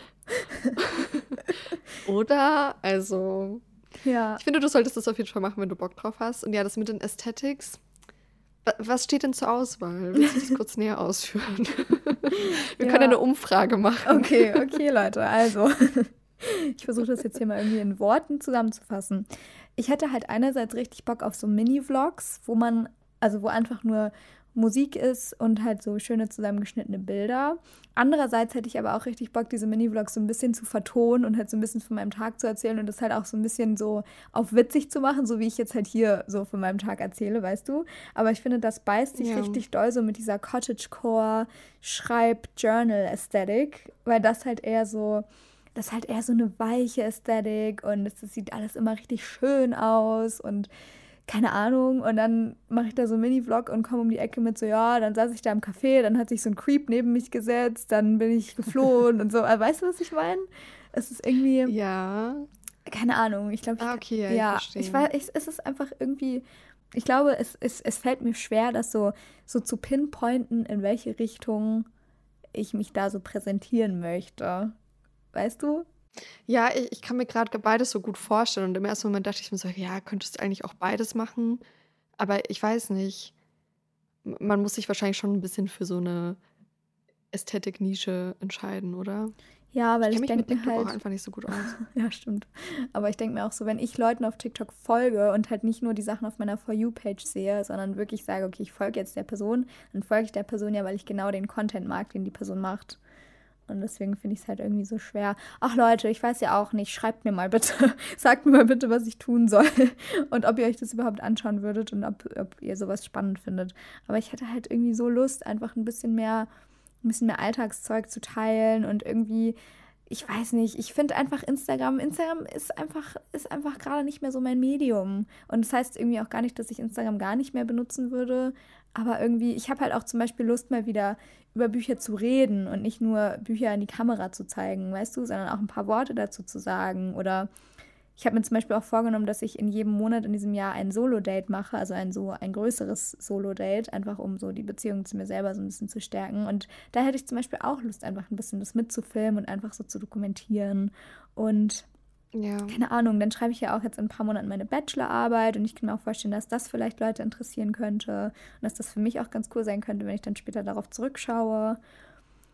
[laughs] oder, also, ja. ich finde, du solltest das auf jeden Fall machen, wenn du Bock drauf hast. Und ja, das mit den Aesthetics, was steht denn zur Auswahl? Willst du das kurz näher ausführen? [laughs] Wir ja. können eine Umfrage machen. Okay, okay, Leute, also. Ich versuche das jetzt hier mal irgendwie in Worten zusammenzufassen ich hätte halt einerseits richtig Bock auf so Mini-Vlogs, wo man, also wo einfach nur Musik ist und halt so schöne zusammengeschnittene Bilder. Andererseits hätte ich aber auch richtig Bock, diese Mini-Vlogs so ein bisschen zu vertonen und halt so ein bisschen von meinem Tag zu erzählen und das halt auch so ein bisschen so auf witzig zu machen, so wie ich jetzt halt hier so von meinem Tag erzähle, weißt du. Aber ich finde, das beißt sich ja. richtig doll so mit dieser Cottagecore Schreib-Journal-Ästhetik, weil das halt eher so das ist halt eher so eine weiche Ästhetik und es, das sieht alles immer richtig schön aus und keine Ahnung. Und dann mache ich da so einen Mini-Vlog und komme um die Ecke mit so, ja, dann saß ich da im Café, dann hat sich so ein Creep neben mich gesetzt, dann bin ich geflohen und so. Also, weißt du, was ich meine? Es ist irgendwie. Ja. Keine Ahnung. Ich glaube, ah, okay, ja, ja ich, ich weiß, ich, es ist einfach irgendwie. Ich glaube, es, es, es fällt mir schwer, das so, so zu pinpointen, in welche Richtung ich mich da so präsentieren möchte. Weißt du? Ja, ich, ich kann mir gerade beides so gut vorstellen. Und im ersten Moment dachte ich mir so, ja, könntest du eigentlich auch beides machen. Aber ich weiß nicht. Man muss sich wahrscheinlich schon ein bisschen für so eine Ästhetik-Nische entscheiden, oder? Ja, weil ich, ich denke mir halt auch einfach nicht so gut [laughs] aus. ja, stimmt. Aber ich denke mir auch so, wenn ich Leuten auf TikTok folge und halt nicht nur die Sachen auf meiner For You Page sehe, sondern wirklich sage, okay, ich folge jetzt der Person, dann folge ich der Person ja, weil ich genau den Content mag, den die Person macht. Und deswegen finde ich es halt irgendwie so schwer. Ach Leute, ich weiß ja auch nicht. Schreibt mir mal bitte. [laughs] Sagt mir mal bitte, was ich tun soll. [laughs] Und ob ihr euch das überhaupt anschauen würdet und ob, ob ihr sowas spannend findet. Aber ich hätte halt irgendwie so Lust, einfach ein bisschen mehr, ein bisschen mehr Alltagszeug zu teilen und irgendwie ich weiß nicht, ich finde einfach Instagram, Instagram ist einfach, ist einfach gerade nicht mehr so mein Medium. Und das heißt irgendwie auch gar nicht, dass ich Instagram gar nicht mehr benutzen würde. Aber irgendwie, ich habe halt auch zum Beispiel Lust, mal wieder über Bücher zu reden und nicht nur Bücher in die Kamera zu zeigen, weißt du, sondern auch ein paar Worte dazu zu sagen oder ich habe mir zum Beispiel auch vorgenommen, dass ich in jedem Monat in diesem Jahr ein Solo-Date mache, also ein so ein größeres Solo-Date, einfach um so die Beziehung zu mir selber so ein bisschen zu stärken. Und da hätte ich zum Beispiel auch Lust, einfach ein bisschen das mitzufilmen und einfach so zu dokumentieren. Und ja. keine Ahnung, dann schreibe ich ja auch jetzt in ein paar Monaten meine Bachelorarbeit und ich kann mir auch vorstellen, dass das vielleicht Leute interessieren könnte und dass das für mich auch ganz cool sein könnte, wenn ich dann später darauf zurückschaue.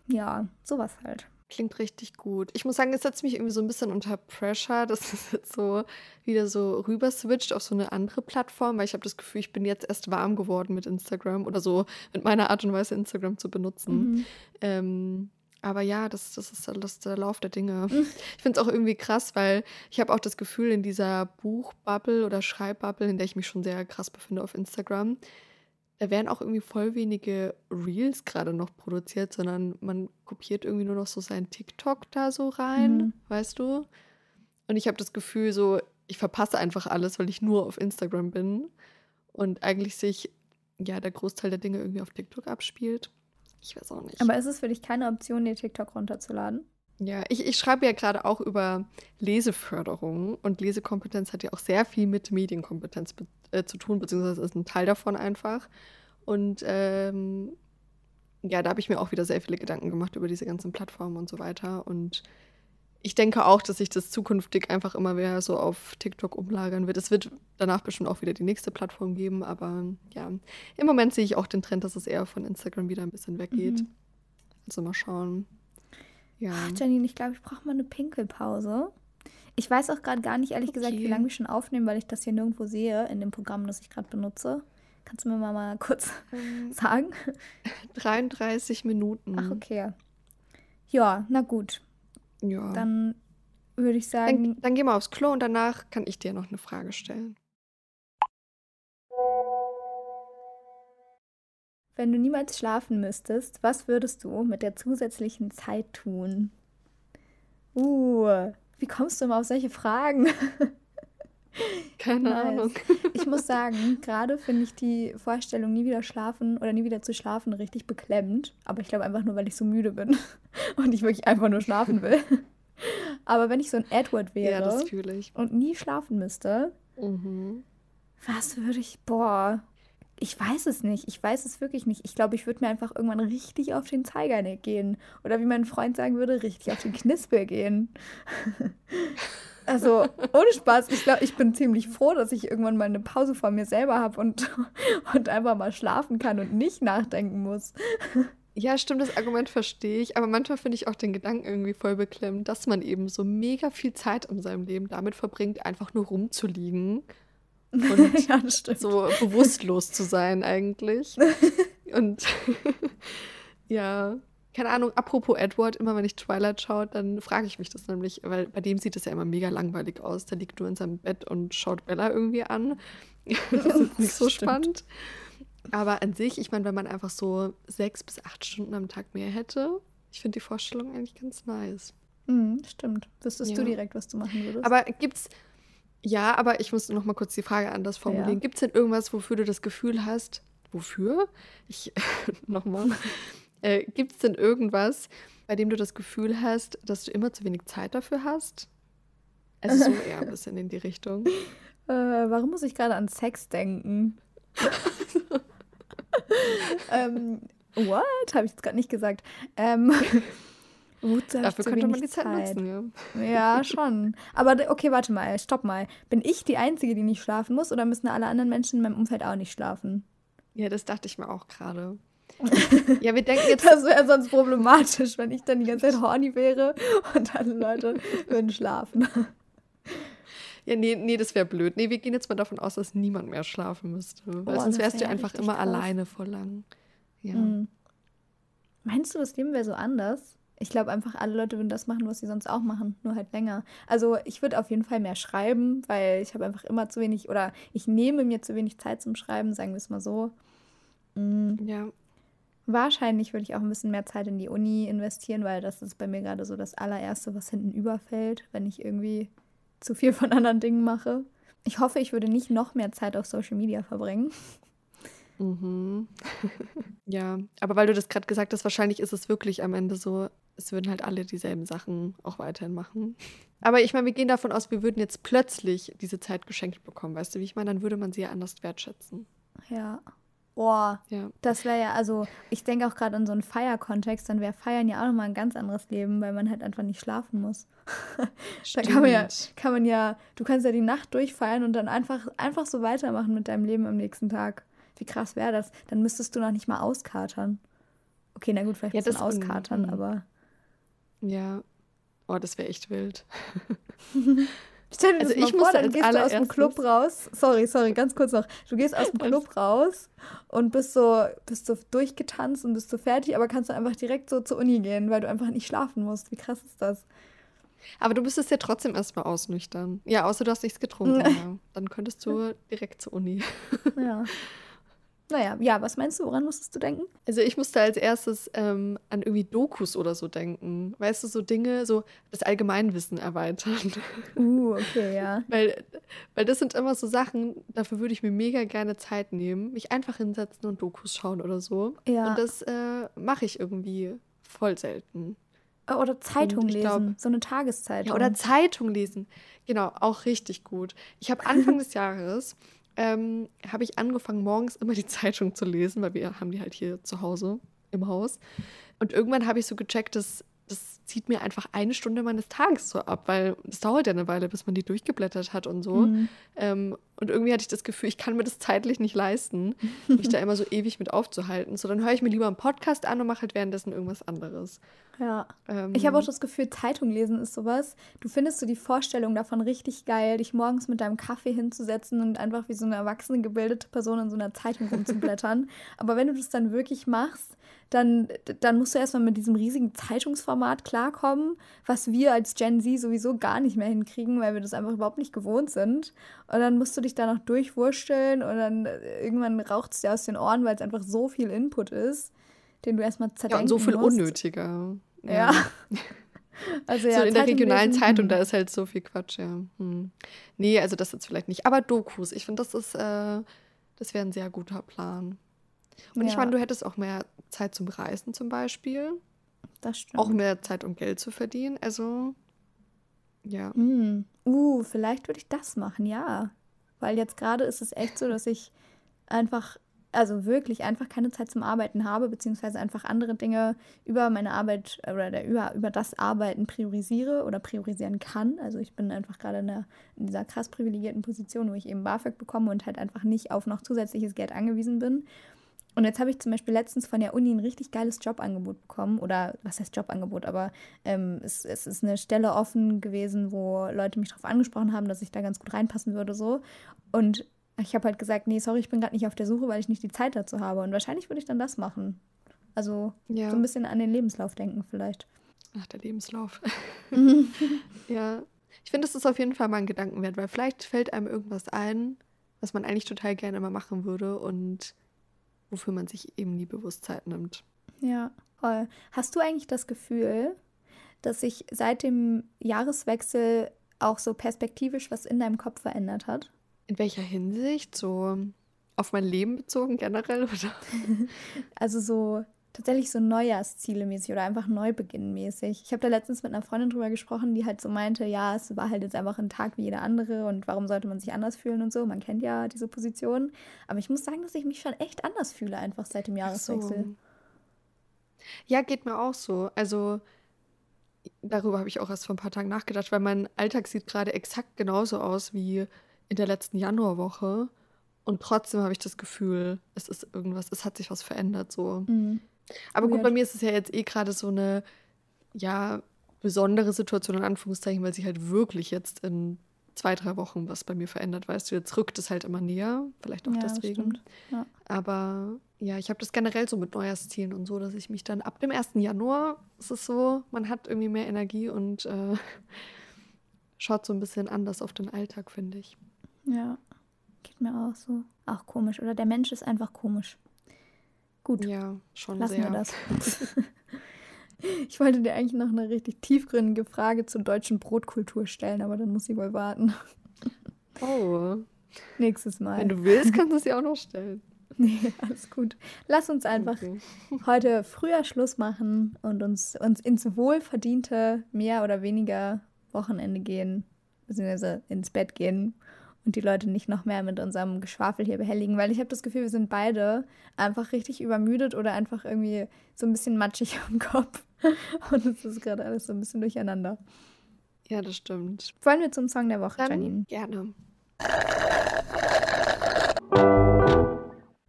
Ja, sowas halt. Klingt richtig gut. Ich muss sagen, es setzt mich irgendwie so ein bisschen unter Pressure, dass es jetzt so wieder so rüber switcht auf so eine andere Plattform, weil ich habe das Gefühl, ich bin jetzt erst warm geworden mit Instagram oder so mit meiner Art und Weise Instagram zu benutzen. Mhm. Ähm, aber ja, das, das ist das der Lauf der Dinge. Mhm. Ich finde es auch irgendwie krass, weil ich habe auch das Gefühl, in dieser Buchbubble oder Schreibbubble, in der ich mich schon sehr krass befinde auf Instagram, da werden auch irgendwie voll wenige Reels gerade noch produziert, sondern man kopiert irgendwie nur noch so sein TikTok da so rein, mhm. weißt du? Und ich habe das Gefühl, so, ich verpasse einfach alles, weil ich nur auf Instagram bin und eigentlich sich ja der Großteil der Dinge irgendwie auf TikTok abspielt. Ich weiß auch nicht. Aber ist es für dich keine Option, dir TikTok runterzuladen? Ja, ich, ich schreibe ja gerade auch über Leseförderung und Lesekompetenz hat ja auch sehr viel mit Medienkompetenz äh, zu tun, beziehungsweise ist ein Teil davon einfach. Und ähm, ja, da habe ich mir auch wieder sehr viele Gedanken gemacht über diese ganzen Plattformen und so weiter. Und ich denke auch, dass sich das zukünftig einfach immer mehr so auf TikTok umlagern wird. Es wird danach bestimmt auch wieder die nächste Plattform geben, aber ja, im Moment sehe ich auch den Trend, dass es eher von Instagram wieder ein bisschen weggeht. Mhm. Also mal schauen. Ja. Ach, Janine, ich glaube, ich brauche mal eine Pinkelpause. Ich weiß auch gerade gar nicht, ehrlich okay. gesagt, wie lange wir schon aufnehmen, weil ich das hier nirgendwo sehe in dem Programm, das ich gerade benutze. Kannst du mir mal, mal kurz ähm, [laughs] sagen? [laughs] 33 Minuten. Ach, okay. Ja, na gut. Ja. Dann würde ich sagen. Dann, dann geh mal aufs Klo und danach kann ich dir noch eine Frage stellen. Wenn du niemals schlafen müsstest, was würdest du mit der zusätzlichen Zeit tun? Uh, wie kommst du immer auf solche Fragen? [laughs] [laughs] Keine nice. Ahnung. Ich muss sagen, gerade finde ich die Vorstellung, nie wieder schlafen oder nie wieder zu schlafen, richtig beklemmend. Aber ich glaube einfach nur, weil ich so müde bin [laughs] und ich wirklich einfach nur schlafen will. [laughs] Aber wenn ich so ein Edward wäre ja, und nie schlafen müsste, mhm. was würde ich, boah, ich weiß es nicht. Ich weiß es wirklich nicht. Ich glaube, ich würde mir einfach irgendwann richtig auf den Zeiger gehen. Oder wie mein Freund sagen würde, richtig auf den Knispel gehen. [laughs] also, ohne Spaß. Ich glaube, ich bin ziemlich froh, dass ich irgendwann mal eine Pause von mir selber habe und, [laughs] und einfach mal schlafen kann und nicht nachdenken muss. Ja, stimmt, das Argument verstehe ich. Aber manchmal finde ich auch den Gedanken irgendwie voll beklemmt, dass man eben so mega viel Zeit in seinem Leben damit verbringt, einfach nur rumzuliegen und [laughs] ja, so bewusstlos zu sein eigentlich. [laughs] und [laughs] ja, keine Ahnung, apropos Edward, immer wenn ich Twilight schaue, dann frage ich mich das nämlich, weil bei dem sieht es ja immer mega langweilig aus. Der liegt nur in seinem Bett und schaut Bella irgendwie an. das ist nicht so spannend. Aber an sich, ich meine, wenn man einfach so sechs bis acht Stunden am Tag mehr hätte, ich finde die Vorstellung eigentlich ganz nice. Mhm, stimmt. Wüsstest ja. du direkt, was du machen würdest. Aber gibt's, ja, aber ich muss noch mal kurz die Frage anders formulieren. Ja. Gibt es denn irgendwas, wofür du das Gefühl hast, wofür? Ich, [laughs] nochmal. äh, Gibt es denn irgendwas, bei dem du das Gefühl hast, dass du immer zu wenig Zeit dafür hast? Also so eher ein bisschen in die Richtung. [laughs] Äh, warum muss ich gerade an Sex denken? [laughs] ähm, what? Habe ich jetzt gerade nicht gesagt. Ähm, Wozu Dafür könnte man die Zeit, Zeit, nutzen, ja. Ja, schon. Aber okay, warte mal, stopp mal. Bin ich die Einzige, die nicht schlafen muss oder müssen alle anderen Menschen in meinem Umfeld auch nicht schlafen? Ja, das dachte ich mir auch gerade. [laughs] ja, wir denken jetzt. Das wäre sonst problematisch, wenn ich dann die ganze Zeit horny wäre und alle Leute würden schlafen. Ja, nee, nee, das wäre blöd. Nee, wir gehen jetzt mal davon aus, dass niemand mehr schlafen müsste. Weil oh, sonst wärst wär du einfach immer krass. alleine vor lang. Ja. Mhm. Meinst du, das Leben wäre so anders? Ich glaube einfach, alle Leute würden das machen, was sie sonst auch machen, nur halt länger. Also ich würde auf jeden Fall mehr schreiben, weil ich habe einfach immer zu wenig oder ich nehme mir zu wenig Zeit zum Schreiben, sagen wir es mal so. Mhm. Ja. Wahrscheinlich würde ich auch ein bisschen mehr Zeit in die Uni investieren, weil das ist bei mir gerade so das allererste, was hinten überfällt, wenn ich irgendwie zu viel von anderen Dingen mache. Ich hoffe, ich würde nicht noch mehr Zeit auf Social Media verbringen. Mhm. [laughs] ja, aber weil du das gerade gesagt hast, wahrscheinlich ist es wirklich am Ende so, es würden halt alle dieselben Sachen auch weiterhin machen. Aber ich meine, wir gehen davon aus, wir würden jetzt plötzlich diese Zeit geschenkt bekommen, weißt du, wie ich meine? Dann würde man sie ja anders wertschätzen. Ja. Boah, ja. das wäre ja, also ich denke auch gerade an so einen Feierkontext, dann wäre Feiern ja auch nochmal ein ganz anderes Leben, weil man halt einfach nicht schlafen muss. [laughs] da kann man ja, kann man ja, du kannst ja die Nacht durchfeiern und dann einfach, einfach so weitermachen mit deinem Leben am nächsten Tag. Wie krass wäre das? Dann müsstest du noch nicht mal auskatern. Okay, na gut, vielleicht ja, das auskatern, mhm. aber. Ja. Oh, das wäre echt wild. [laughs] Stell dir also das mal vor, dann gehst du aus dem Club raus. Sorry, sorry, ganz kurz noch. Du gehst aus dem Club raus und bist so, bist so durchgetanzt und bist so fertig, aber kannst du einfach direkt so zur Uni gehen, weil du einfach nicht schlafen musst. Wie krass ist das? Aber du müsstest ja trotzdem erstmal ausnüchtern. Ja, außer du hast nichts getrunken. [laughs] ja. Dann könntest du direkt zur Uni. Ja. [laughs] Naja, ja, was meinst du, woran musstest du denken? Also ich musste als erstes ähm, an irgendwie Dokus oder so denken. Weißt du, so Dinge, so das Allgemeinwissen erweitern. [laughs] Uh, okay, ja. weil, weil das sind immer so Sachen, dafür würde ich mir mega gerne Zeit nehmen, mich einfach hinsetzen und Dokus schauen oder so. Ja. Und das äh, mache ich irgendwie voll selten. Oder Zeitung lesen, glaub, so eine Tageszeitung. Ja, oder Zeitung lesen. Genau, auch richtig gut. Ich habe Anfang [laughs] des Jahres ähm, habe ich angefangen, morgens immer die [laughs] Zeitung zu lesen, weil wir haben die halt hier zu Hause im Haus. Und irgendwann habe ich so gecheckt, dass das zieht mir einfach eine Stunde meines Tages so ab, weil es dauert ja eine Weile, bis man die durchgeblättert hat und so. Mhm. Ähm, und irgendwie hatte ich das Gefühl, ich kann mir das zeitlich nicht leisten, mich da immer so ewig mit aufzuhalten. So, dann höre ich mir lieber einen Podcast an und mache halt währenddessen irgendwas anderes. Ja. Ähm, ich habe auch das Gefühl, Zeitung lesen ist sowas. Du findest so die Vorstellung davon richtig geil, dich morgens mit deinem Kaffee hinzusetzen und einfach wie so eine erwachsene, gebildete Person in so einer Zeitung rumzublättern. [laughs] Aber wenn du das dann wirklich machst, dann, dann musst du erstmal mit diesem riesigen Zeitungsformat klarkommen, was wir als Gen Z sowieso gar nicht mehr hinkriegen, weil wir das einfach überhaupt nicht gewohnt sind. Und dann musst du dich da noch durchwursteln und dann äh, irgendwann raucht es dir aus den Ohren, weil es einfach so viel Input ist, den du erstmal zerdenken Ja, und so viel musst. unnötiger. Ja. ja. [laughs] Also ja, so in der regionalen Zeitung, hm. da ist halt so viel Quatsch, ja. Hm. Nee, also das jetzt vielleicht nicht. Aber Dokus, ich finde, das ist, äh, das wäre ein sehr guter Plan. Und ja. ich meine, du hättest auch mehr Zeit zum Reisen zum Beispiel. Das stimmt. Auch mehr Zeit, um Geld zu verdienen. Also, ja. Mm. Uh, vielleicht würde ich das machen, ja. Weil jetzt gerade ist es echt so, dass ich einfach, also wirklich einfach keine Zeit zum Arbeiten habe, beziehungsweise einfach andere Dinge über meine Arbeit oder über, über das Arbeiten priorisiere oder priorisieren kann. Also ich bin einfach gerade in, in dieser krass privilegierten Position, wo ich eben BAföG bekomme und halt einfach nicht auf noch zusätzliches Geld angewiesen bin. Und jetzt habe ich zum Beispiel letztens von der Uni ein richtig geiles Jobangebot bekommen. Oder was heißt Jobangebot? Aber ähm, es, es, ist eine Stelle offen gewesen, wo Leute mich darauf angesprochen haben, dass ich da ganz gut reinpassen würde. so. Und ich habe halt gesagt, nee, sorry, ich bin gerade nicht auf der Suche, weil ich nicht die Zeit dazu habe. Und wahrscheinlich würde ich dann das machen. Also ja. so ein bisschen an den Lebenslauf denken vielleicht. Ach, der Lebenslauf. [laughs] ja. Ich finde, das ist auf jeden Fall mal ein Gedankenwert, weil vielleicht fällt einem irgendwas ein, was man eigentlich total gerne mal machen würde und wofür man sich eben nie bewusst Zeit nimmt. Ja, voll. Hast du eigentlich das Gefühl, dass sich seit dem Jahreswechsel auch so perspektivisch was in deinem Kopf verändert hat? In welcher Hinsicht? So auf mein Leben bezogen generell, oder? [laughs] also so tatsächlich so Neujahrsziele mäßig oder einfach Neubeginn mäßig. Ich habe da letztens mit einer Freundin drüber gesprochen, die halt so meinte, ja, es war halt jetzt einfach ein Tag wie jeder andere und warum sollte man sich anders fühlen und so. Man kennt ja diese Position. Aber ich muss sagen, dass ich mich schon echt anders fühle, einfach seit dem Jahreswechsel. So. Ja, geht mir auch so. Also darüber habe ich auch erst vor ein paar Tagen nachgedacht, weil mein Alltag sieht gerade exakt genauso aus wie in der letzten Januarwoche. Und trotzdem habe ich das Gefühl, es ist irgendwas, es hat sich was verändert so. Mhm. Aber gut, bei mir ist es ja jetzt eh gerade so eine, ja, besondere Situation in Anführungszeichen, weil sich halt wirklich jetzt in zwei, drei Wochen was bei mir verändert, weißt du, jetzt rückt es halt immer näher, vielleicht auch ja, deswegen. Ja. Aber ja, ich habe das generell so mit Neujahrszielen und so, dass ich mich dann ab dem 1. Januar, ist es so, man hat irgendwie mehr Energie und äh, [laughs] schaut so ein bisschen anders auf den Alltag, finde ich. Ja, geht mir auch so. Auch komisch. Oder der Mensch ist einfach komisch. Gut. Ja, schon Lassen sehr. wir das. [laughs] ich wollte dir eigentlich noch eine richtig tiefgründige Frage zur deutschen Brotkultur stellen, aber dann muss ich wohl warten. [laughs] Oh. Nächstes Mal. Wenn du willst, kannst du sie auch noch stellen. [laughs] Nee, alles gut. Lass uns einfach okay. heute früher Schluss machen und uns, uns ins wohlverdiente mehr oder weniger Wochenende gehen, beziehungsweise ins Bett gehen und die Leute nicht noch mehr mit unserem Geschwafel hier behelligen, weil ich habe das Gefühl, wir sind beide einfach richtig übermüdet oder einfach irgendwie so ein bisschen matschig [laughs] am Kopf. Und es ist gerade alles so ein bisschen durcheinander. Ja, das stimmt. Wollen wir zum Song der Woche, Dann Janine? Gerne.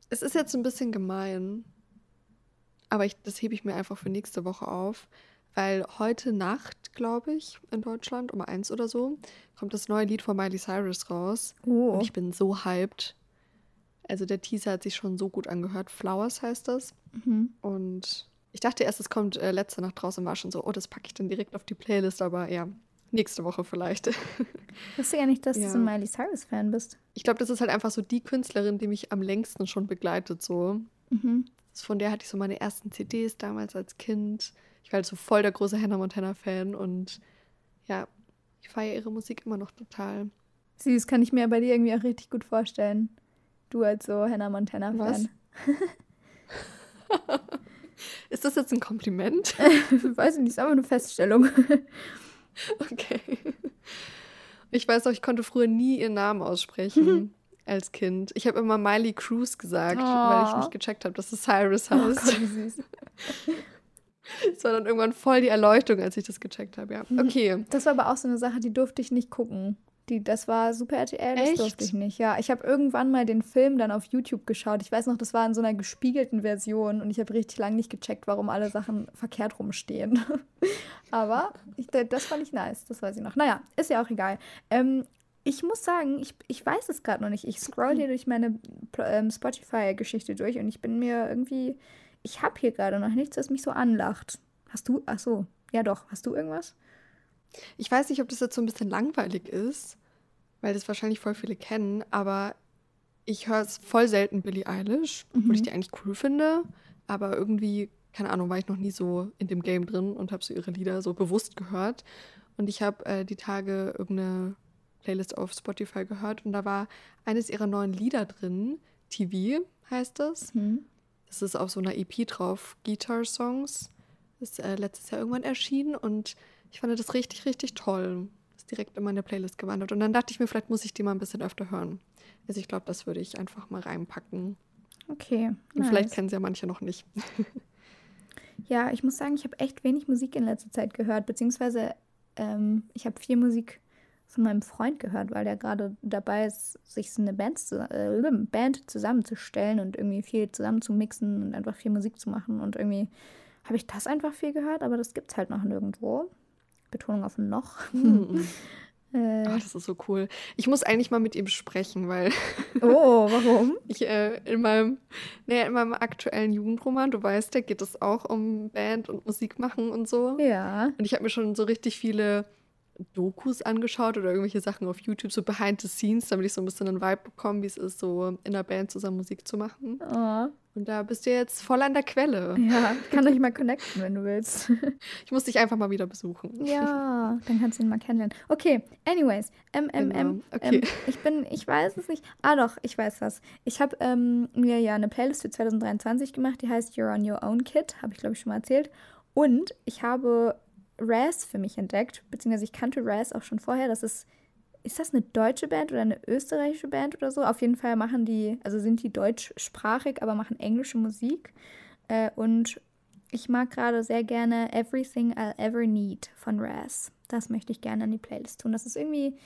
Es ist jetzt ein bisschen gemein, aber ich, das hebe ich mir einfach für nächste Woche auf, weil heute Nacht, glaube ich, in Deutschland um eins oder so, kommt das neue Lied von Miley Cyrus raus. Oh. Und ich bin so hyped. Also der Teaser hat sich schon so gut angehört. Flowers heißt das. Mhm. Und ich dachte erst, es kommt äh, letzte Nacht raus und war schon so, oh, das packe ich dann direkt auf die Playlist, aber ja, nächste Woche vielleicht. Ich [laughs] wusste ja nicht, dass ja. du so ein Miley Cyrus-Fan bist. Ich glaube, das ist halt einfach so die Künstlerin, die mich am längsten schon begleitet. So. Mhm. Von der hatte ich so meine ersten CDs damals als Kind ich war halt so voll der große Hannah Montana-Fan und ja, ich feiere ihre Musik immer noch total. Süß, kann ich mir bei dir irgendwie auch richtig gut vorstellen. Du als so Hannah Montana-Fan. [laughs] Ist das jetzt ein Kompliment? [laughs] Weiß ich nicht, ist aber eine Feststellung. [laughs] Okay. Ich weiß auch, ich konnte früher nie ihren Namen aussprechen als Kind. Ich habe immer Miley Cruz gesagt, weil ich Oh. nicht gecheckt habe, dass es Cyrus Oh heißt. Gott, wie süß. Es war dann irgendwann voll die Erleuchtung, als ich das gecheckt habe, ja. Mhm. Okay. Das war aber auch so eine Sache, die durfte ich nicht gucken. Die, das war Super RTL, das Echt? durfte ich nicht. Ja, ich habe irgendwann mal den Film dann auf YouTube geschaut. Ich weiß noch, das war in so einer gespiegelten Version und ich habe richtig lange nicht gecheckt, warum alle Sachen verkehrt rumstehen. [laughs] aber ich, das fand ich nice, das weiß ich noch. Naja, ist ja auch egal. Ähm, ich muss sagen, ich, ich weiß es gerade noch nicht. Ich scroll hier durch meine ähm, Spotify-Geschichte durch und ich bin mir irgendwie. Ich habe hier gerade noch nichts, das mich so anlacht. Hast du? Ach so. Ja, doch. Hast du irgendwas? Ich weiß nicht, ob das jetzt so ein bisschen langweilig ist, weil das wahrscheinlich voll viele kennen, aber ich höre es voll selten Billie Eilish, obwohl ich Mhm. die eigentlich cool finde, aber irgendwie, keine Ahnung, war ich noch nie so in dem Game drin und habe so ihre Lieder so bewusst gehört. Und ich habe äh, die Tage irgendeine Playlist auf Spotify gehört und da war eines ihrer neuen Lieder drin, TV heißt das. Hm. Das ist auf so einer EP drauf, Guitar Songs. Ist äh, letztes Jahr irgendwann erschienen und ich fand das richtig, richtig toll. Ist direkt in meine Playlist gewandert. Und dann dachte ich mir, vielleicht muss ich die mal ein bisschen öfter hören. Also ich glaube, das würde ich einfach mal reinpacken. Okay. Und vielleicht nice. kennen sie ja manche noch nicht. [laughs] Ja, ich muss sagen, ich habe echt wenig Musik in letzter Zeit gehört, beziehungsweise ähm, ich habe viel Musik von meinem Freund gehört, weil der gerade dabei ist, sich so eine Band, zu, äh, Band zusammenzustellen und irgendwie viel zusammen zu mixen und einfach viel Musik zu machen. Und irgendwie habe ich das einfach viel gehört, aber das gibt es halt noch nirgendwo. Betonung auf noch. Hm. [laughs] äh, Ah, das ist so cool. Ich muss eigentlich mal mit ihm sprechen, weil [laughs] oh, warum? ich äh, in meinem, naja, in meinem aktuellen Jugendroman, du weißt, da geht es auch um Band und Musik machen und so. Ja. Und ich habe mir schon so richtig viele Dokus angeschaut oder irgendwelche Sachen auf YouTube, so behind the scenes, damit ich so ein bisschen einen Vibe bekomme, wie es ist, so in einer Band zusammen Musik zu machen. Oh, Und da bist du jetzt voll an der Quelle. ja, [laughs] ich kann euch mal connecten, wenn du willst. [laughs] Ich muss dich einfach mal wieder besuchen. Ja, dann kannst du ihn mal kennenlernen. Okay, anyways. Ähm, ähm, ähm, okay. ich bin, ich weiß es nicht. Ah doch, ich weiß was. Ich habe ähm, mir ja eine Playlist für 2023 gemacht, die heißt You're on Your Own Kid, habe ich glaube ich schon mal erzählt. Und ich habe Raz für mich entdeckt, beziehungsweise ich kannte Raz auch schon vorher. Das ist, ist das eine deutsche Band oder eine österreichische Band oder so? Auf jeden Fall machen die, also sind die deutschsprachig, aber machen englische Musik. Äh, und ich mag gerade sehr gerne Everything I'll Ever Need von Raz. Das möchte ich gerne an die Playlist tun. Das ist irgendwie,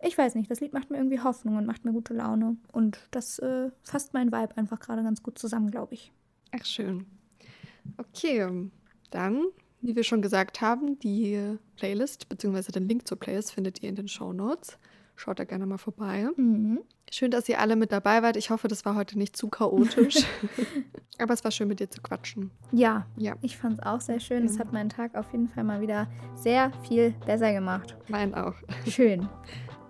ich weiß nicht, das Lied macht mir irgendwie Hoffnung und macht mir gute Laune. Und das äh, fasst mein Vibe einfach gerade ganz gut zusammen, glaube ich. Ach, schön. Okay, dann, wie wir schon gesagt haben, die Playlist bzw. den Link zur Playlist findet ihr in den Show Notes. Schaut da gerne mal vorbei. Mhm. Schön, dass ihr alle mit dabei wart. Ich hoffe, das war heute nicht zu chaotisch. [laughs] Aber es war schön, mit dir zu quatschen. Ja, Ja, ich fand es auch sehr schön. Es Ja. hat meinen Tag auf jeden Fall mal wieder sehr viel besser gemacht. mein auch. Schön. [laughs]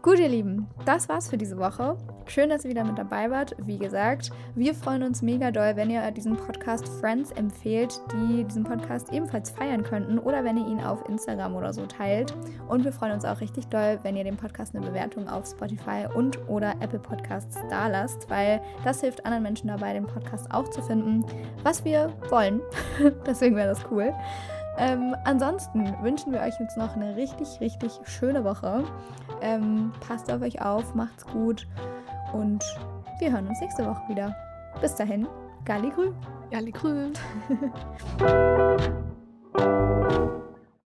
Gut, ihr Lieben, das war's für diese Woche. Schön, dass ihr wieder mit dabei wart. Wie gesagt, wir freuen uns mega doll, wenn ihr diesen Podcast Friends empfehlt, die diesen Podcast ebenfalls feiern könnten oder wenn ihr ihn auf Instagram oder so teilt. Und wir freuen uns auch richtig doll, wenn ihr dem Podcast eine Bewertung auf Spotify und oder Apple Podcasts da lasst, weil das hilft anderen Menschen dabei, den Podcast auch zu finden, was wir wollen. [laughs] Deswegen wäre das cool. Ähm, ansonsten wünschen wir euch jetzt noch eine richtig, richtig schöne Woche. Ähm, passt auf euch auf, macht's gut und wir hören uns nächste Woche wieder. Bis dahin, Galli Grü. Ja, Grün. [laughs]